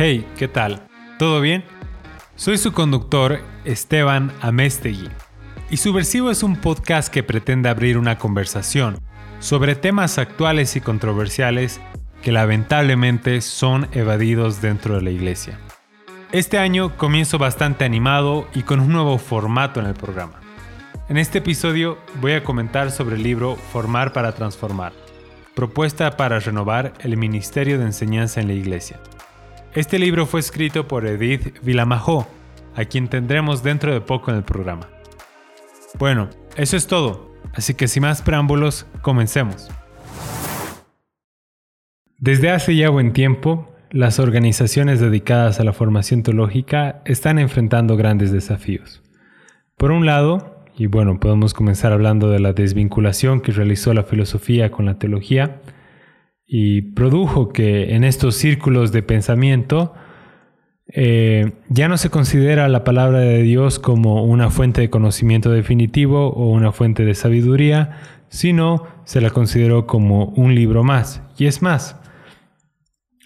Hey, ¿qué tal? ¿Todo bien? Soy su conductor, Esteban Amestegui, y Subversivo es un podcast que pretende abrir una conversación sobre temas actuales y controversiales que lamentablemente son evadidos dentro de la iglesia. Este año comienzo bastante animado y con un nuevo formato en el programa. En este episodio voy a comentar sobre el libro Formar para Transformar, propuesta para renovar el Ministerio de Enseñanza en la Iglesia. Este libro fue escrito por Edith Vilamajó, a quien tendremos dentro de poco en el programa. Bueno, eso es todo, así que sin más preámbulos, comencemos. Desde hace ya buen tiempo, las organizaciones dedicadas a la formación teológica están enfrentando grandes desafíos. Por un lado, y bueno, podemos comenzar hablando de la desvinculación que realizó la filosofía con la teología, y produjo que en estos círculos de pensamiento eh, ya no se considera la palabra de Dios como una fuente de conocimiento definitivo o una fuente de sabiduría, sino se la consideró como un libro más. Y es más,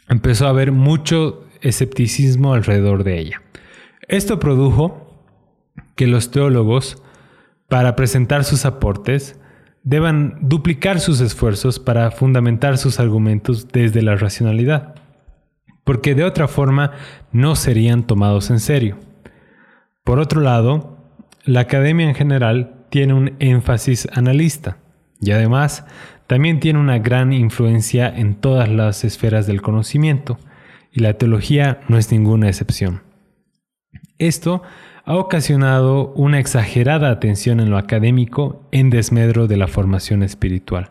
empezó a haber mucho escepticismo alrededor de ella. Esto produjo que los teólogos, para presentar sus aportes, deban duplicar sus esfuerzos para fundamentar sus argumentos desde la racionalidad, porque de otra forma no serían tomados en serio. Por otro lado, la academia en general tiene un énfasis analista y además también tiene una gran influencia en todas las esferas del conocimiento, y la teología no es ninguna excepción. Esto ha ocasionado una exagerada atención en lo académico en desmedro de la formación espiritual.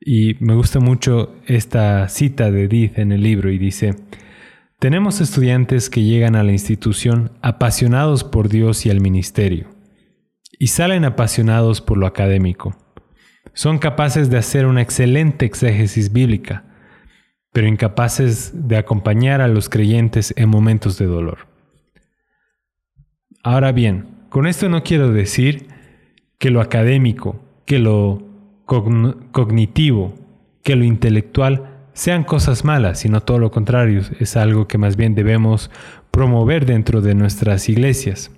Y me gusta mucho esta cita de Edith en el libro y dice, tenemos estudiantes que llegan a la institución apasionados por Dios y el ministerio, y salen apasionados por lo académico. Son capaces de hacer una excelente exégesis bíblica, pero incapaces de acompañar a los creyentes en momentos de dolor. Ahora bien, con esto no quiero decir que lo académico, que lo cognitivo, que lo intelectual sean cosas malas, sino todo lo contrario, es algo que más bien debemos promover dentro de nuestras iglesias.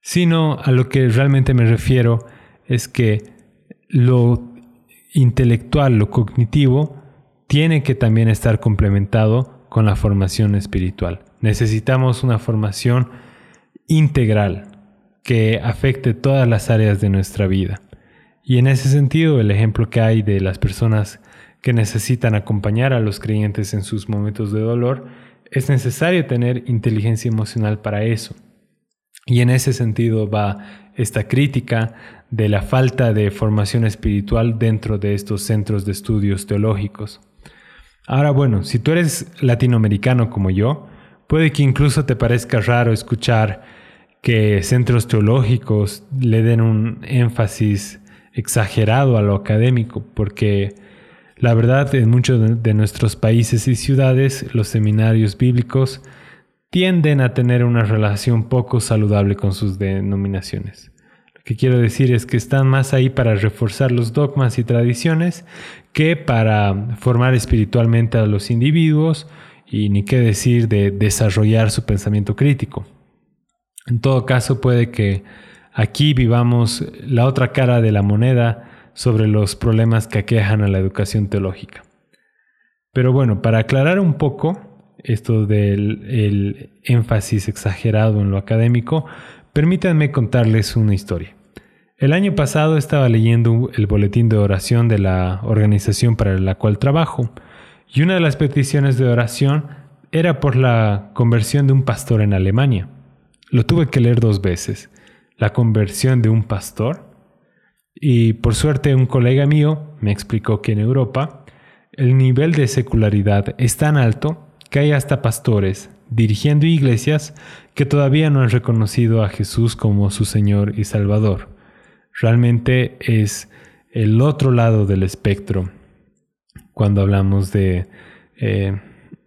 Sino a lo que realmente me refiero es que lo intelectual, lo cognitivo, tiene que también estar complementado con la formación espiritual. Necesitamos una formación integral que afecte todas las áreas de nuestra vida. Y en ese sentido, el ejemplo que hay de las personas que necesitan acompañar a los creyentes en sus momentos de dolor, es necesario tener inteligencia emocional para eso. Y en ese sentido va esta crítica de la falta de formación espiritual dentro de estos centros de estudios teológicos. Ahora bueno, si tú eres latinoamericano como yo, puede que incluso te parezca raro escuchar que centros teológicos le den un énfasis exagerado a lo académico, porque la verdad en muchos de nuestros países y ciudades los seminarios bíblicos tienden a tener una relación poco saludable con sus denominaciones. Lo que quiero decir es que están más ahí para reforzar los dogmas y tradiciones que para formar espiritualmente a los individuos y ni qué decir de desarrollar su pensamiento crítico. En todo caso, puede que aquí vivamos la otra cara de la moneda sobre los problemas que aquejan a la educación teológica. Pero bueno, para aclarar un poco esto del énfasis exagerado en lo académico, permítanme contarles una historia. El año pasado estaba leyendo el boletín de oración de la organización para la cual trabajo, y una de las peticiones de oración era por la conversión de un pastor en Alemania. Lo tuve que leer dos veces. La conversión de un pastor. Y por suerte un colega mío me explicó que en Europa el nivel de secularidad es tan alto que hay hasta pastores dirigiendo iglesias que todavía no han reconocido a Jesús como su Señor y Salvador. Realmente es el otro lado del espectro cuando hablamos de eh,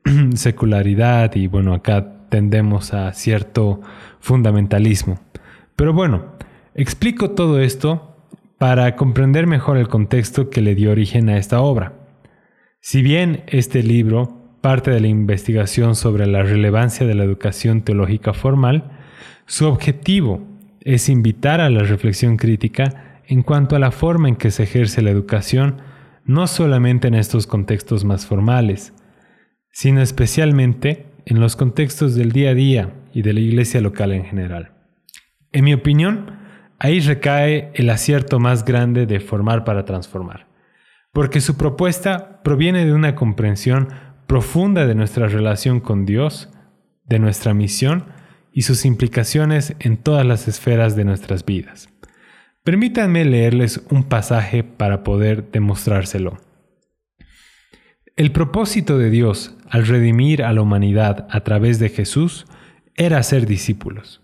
secularidad y bueno, acá tendemos a cierto fundamentalismo. Pero bueno, explico todo esto para comprender mejor el contexto que le dio origen a esta obra. Si bien este libro parte de la investigación sobre la relevancia de la educación teológica formal, su objetivo es invitar a la reflexión crítica en cuanto a la forma en que se ejerce la educación, no solamente en estos contextos más formales, sino especialmente en los contextos del día a día y de la iglesia local en general. En mi opinión, ahí recae el acierto más grande de formar para transformar, porque su propuesta proviene de una comprensión profunda de nuestra relación con Dios, de nuestra misión y sus implicaciones en todas las esferas de nuestras vidas. Permítanme leerles un pasaje para poder demostrárselo. El propósito de Dios al redimir a la humanidad a través de Jesús era ser discípulos,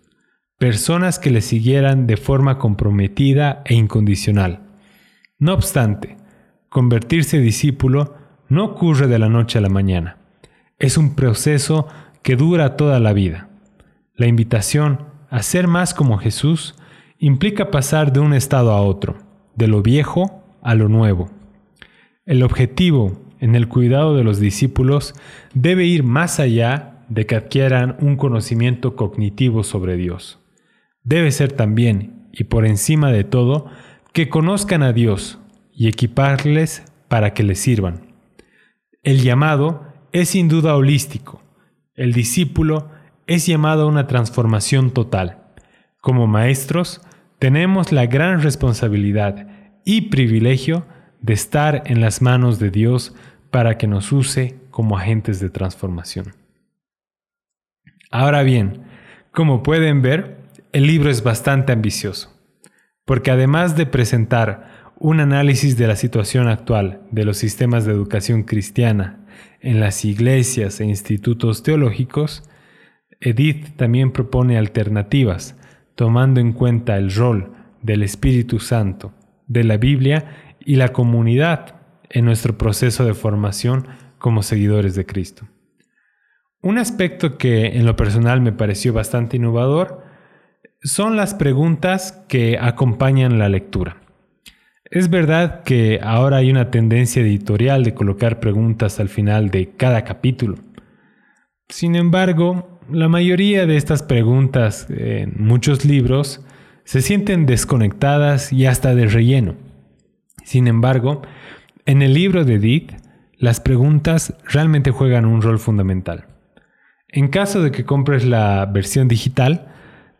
personas que le siguieran de forma comprometida e incondicional. No obstante, convertirse discípulo no ocurre de la noche a la mañana. Es un proceso que dura toda la vida. La invitación a ser más como Jesús implica pasar de un estado a otro, de lo viejo a lo nuevo. El objetivo en el cuidado de los discípulos debe ir más allá de que adquieran un conocimiento cognitivo sobre Dios. Debe ser también, y por encima de todo, que conozcan a Dios y equiparles para que les sirvan. El llamado es sin duda holístico. El discípulo es llamado a una transformación total. Como maestros, tenemos la gran responsabilidad y privilegio de estar en las manos de Dios para que nos use como agentes de transformación. Ahora bien, como pueden ver, el libro es bastante ambicioso, porque además de presentar un análisis de la situación actual de los sistemas de educación cristiana en las iglesias e institutos teológicos, Edith también propone alternativas, tomando en cuenta el rol del Espíritu Santo, de la Biblia y la comunidad en nuestro proceso de formación como seguidores de Cristo. Un aspecto que en lo personal me pareció bastante innovador son las preguntas que acompañan la lectura. Es verdad que ahora hay una tendencia editorial de colocar preguntas al final de cada capítulo. Sin embargo, la mayoría de estas preguntas en muchos libros se sienten desconectadas y hasta de relleno. Sin embargo, en el libro de Edith, las preguntas realmente juegan un rol fundamental. En caso de que compres la versión digital,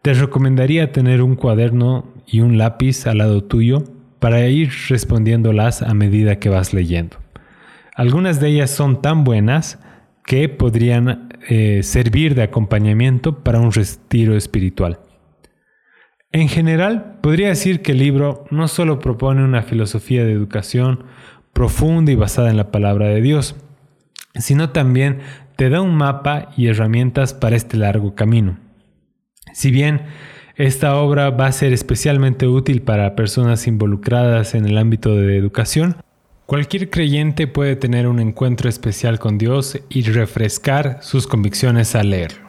te recomendaría tener un cuaderno y un lápiz al lado tuyo para ir respondiéndolas a medida que vas leyendo. Algunas de ellas son tan buenas que podrían eh, servir de acompañamiento para un retiro espiritual. En general, podría decir que el libro no solo propone una filosofía de educación profunda y basada en la palabra de Dios, sino también te da un mapa y herramientas para este largo camino. Si bien esta obra va a ser especialmente útil para personas involucradas en el ámbito de educación, cualquier creyente puede tener un encuentro especial con Dios y refrescar sus convicciones al leerlo.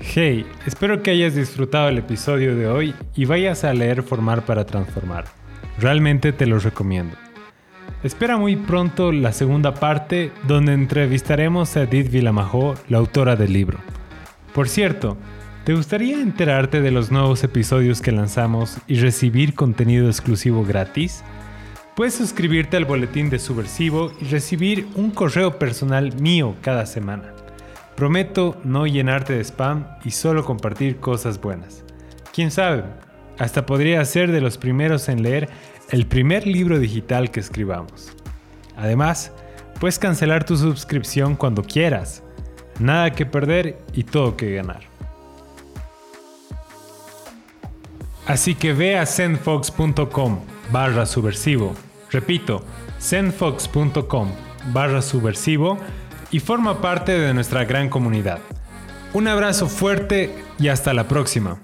Hey, espero que hayas disfrutado el episodio de hoy y vayas a leer Formar para Transformar. Realmente te lo recomiendo. Espera muy pronto la segunda parte donde entrevistaremos a Edith Villamajó, la autora del libro. Por cierto, ¿te gustaría enterarte de los nuevos episodios que lanzamos y recibir contenido exclusivo gratis? Puedes suscribirte al boletín de Subversivo y recibir un correo personal mío cada semana. Prometo no llenarte de spam y solo compartir cosas buenas. Quién sabe, hasta podría ser de los primeros en leer el primer libro digital que escribamos. Además, puedes cancelar tu suscripción cuando quieras. Nada que perder y todo que ganar. Así que ve a zenfox.com barra subversivo. Repito, zenfox.com barra subversivo y forma parte de nuestra gran comunidad. Un abrazo fuerte y hasta la próxima.